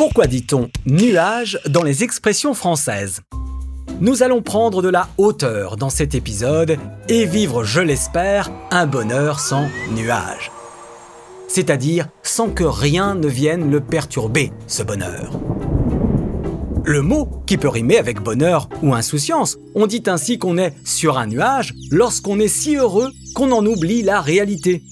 Pourquoi dit-on nuage dans les expressions françaises? Nous allons prendre de la hauteur dans cet épisode et vivre, je l'espère, un bonheur sans nuage. C'est-à-dire sans que rien ne vienne le perturber, ce bonheur. Le mot qui peut rimer avec bonheur ou insouciance, on dit ainsi qu'on est sur un nuage lorsqu'on est si heureux qu'on en oublie la réalité.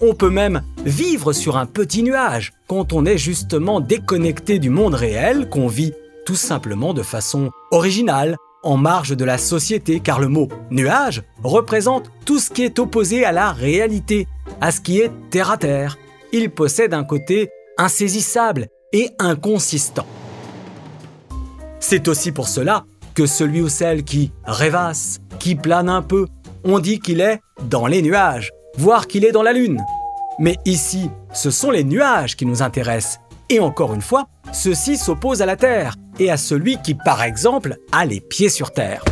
On peut même vivre sur un petit nuage quand on est justement déconnecté du monde réel, qu'on vit tout simplement de façon originale, en marge de la société, car le mot nuage représente tout ce qui est opposé à la réalité, à ce qui est terre à terre. Il possède un côté insaisissable et inconsistant. C'est aussi pour cela que celui ou celle qui rêvasse, qui plane un peu, on dit qu'il est dans les nuages, voire qu'il est dans la lune. Mais ici, ce sont les nuages qui nous intéressent. Et encore une fois, ceux-ci s'opposent à la Terre et à celui qui, par exemple, a les pieds sur Terre.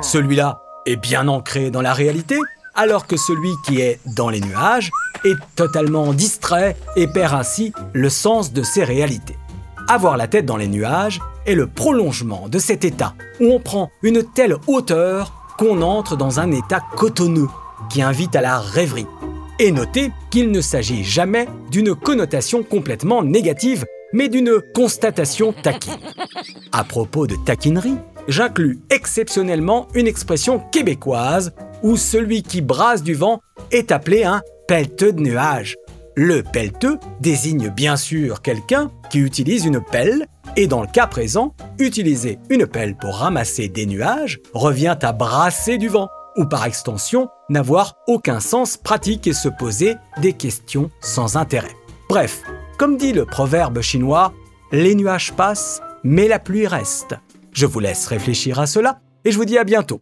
Celui-là est bien ancré dans la réalité, alors que celui qui est dans les nuages est totalement distrait et perd ainsi le sens de ses réalités. Avoir la tête dans les nuages est le prolongement de cet état où on prend une telle hauteur qu'on entre dans un état cotonneux qui invite à la rêverie. Et notez qu'il ne s'agit jamais d'une connotation complètement négative, mais d'une constatation taquine. À propos de taquinerie, j'inclus exceptionnellement une expression québécoise où celui qui brasse du vent est appelé un pelleteux de nuages. Le pelleteux désigne bien sûr quelqu'un qui utilise une pelle, et dans le cas présent, utiliser une pelle pour ramasser des nuages revient à brasser du vent ou par extension n'avoir aucun sens pratique et se poser des questions sans intérêt. Bref, comme dit le proverbe chinois, les nuages passent, mais la pluie reste. Je vous laisse réfléchir à cela et je vous dis à bientôt.